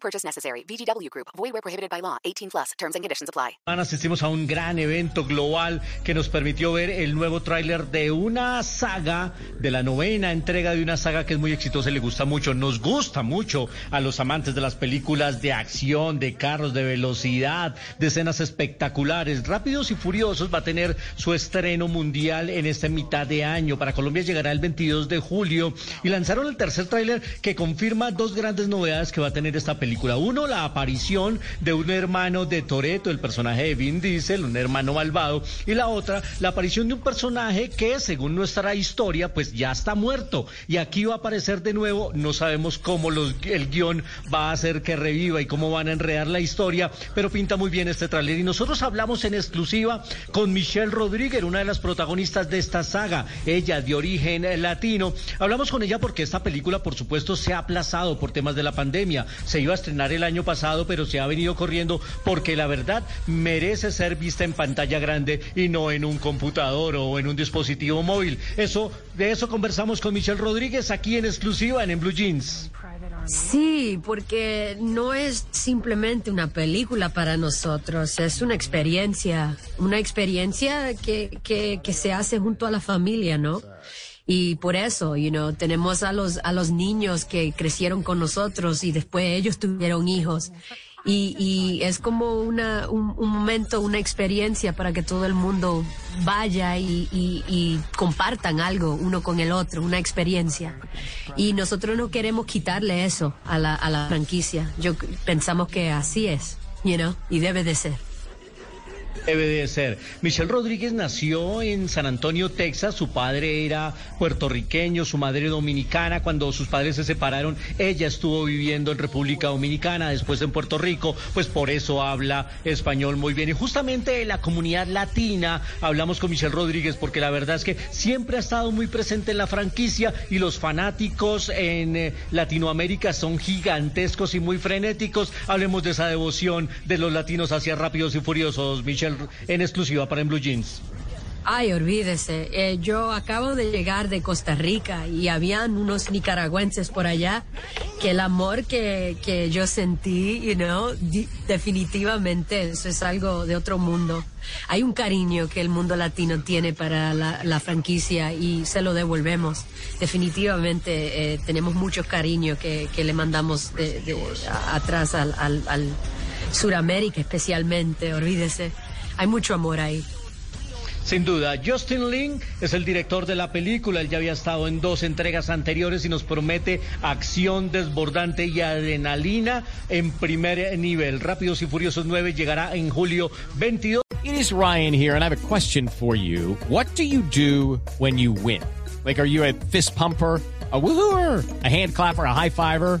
Purchase necessary. VGW Group. Void where prohibited by law. 18 plus. Terms and conditions apply. Asistimos a un gran evento global que nos permitió ver el nuevo tráiler de una saga, de la novena entrega de una saga que es muy exitosa y le gusta mucho. Nos gusta mucho a los amantes de las películas de acción, de carros, de velocidad, de escenas espectaculares. Rápidos y Furiosos va a tener su estreno mundial en esta mitad de año. Para Colombia llegará el 22 de julio y lanzaron el tercer tráiler que confirma dos grandes novedades que va a tener esta película. Uno, la aparición de un hermano de Toreto, el personaje de Vin Diesel, un hermano malvado. Y la otra, la aparición de un personaje que, según nuestra historia, pues ya está muerto. Y aquí va a aparecer de nuevo. No sabemos cómo los, el guion va a hacer que reviva y cómo van a enredar la historia, pero pinta muy bien este tráiler. Y nosotros hablamos en exclusiva con Michelle Rodríguez, una de las protagonistas de esta saga, ella de origen latino. Hablamos con ella porque esta película, por supuesto, se ha aplazado por temas de la pandemia. Se iba a estrenar el año pasado, pero se ha venido corriendo porque la verdad merece ser vista en pantalla grande y no en un computador o en un dispositivo móvil. Eso, de eso conversamos con Michelle Rodríguez aquí en exclusiva en, Blue Jeans. Sí, porque no es simplemente una película para nosotros, es una experiencia, una experiencia que, que se hace junto a la familia, ¿no? Y por eso, you know, tenemos a los, a los niños que crecieron con nosotros y después ellos tuvieron hijos. Y, y es como una, un, un, momento, una experiencia para que todo el mundo vaya y, y, y, compartan algo uno con el otro, una experiencia. Y nosotros no queremos quitarle eso a la, a la franquicia. Yo pensamos que así es, you know, y debe de ser debe de ser. Michelle Rodríguez nació en San Antonio, Texas. Su padre era puertorriqueño, su madre dominicana. Cuando sus padres se separaron, ella estuvo viviendo en República Dominicana, después en Puerto Rico, pues por eso habla español muy bien. Y justamente de la comunidad latina hablamos con Michelle Rodríguez, porque la verdad es que siempre ha estado muy presente en la franquicia y los fanáticos en eh, Latinoamérica son gigantescos y muy frenéticos. Hablemos de esa devoción de los latinos hacia Rápidos y Furiosos, Michelle en exclusiva para en Blue Jeans. Ay, olvídese, eh, yo acabo de llegar de Costa Rica y habían unos nicaragüenses por allá que el amor que, que yo sentí, you know, definitivamente eso es algo de otro mundo. Hay un cariño que el mundo latino tiene para la, la franquicia y se lo devolvemos. Definitivamente eh, tenemos mucho cariño que, que le mandamos de, de, atrás al, al, al Suramérica especialmente, olvídese. Hay mucho amor ahí. Sin duda, Justin Lin es el director de la película. Él ya había estado en dos entregas anteriores y nos promete acción desbordante y adrenalina en primer nivel. Rápidos y Furiosos 9 llegará en julio 22. It is Ryan here and I have a question for you. What do you do when you win? Like, are you a fist pumper? a woohooer, a hand clapper, a high fiver.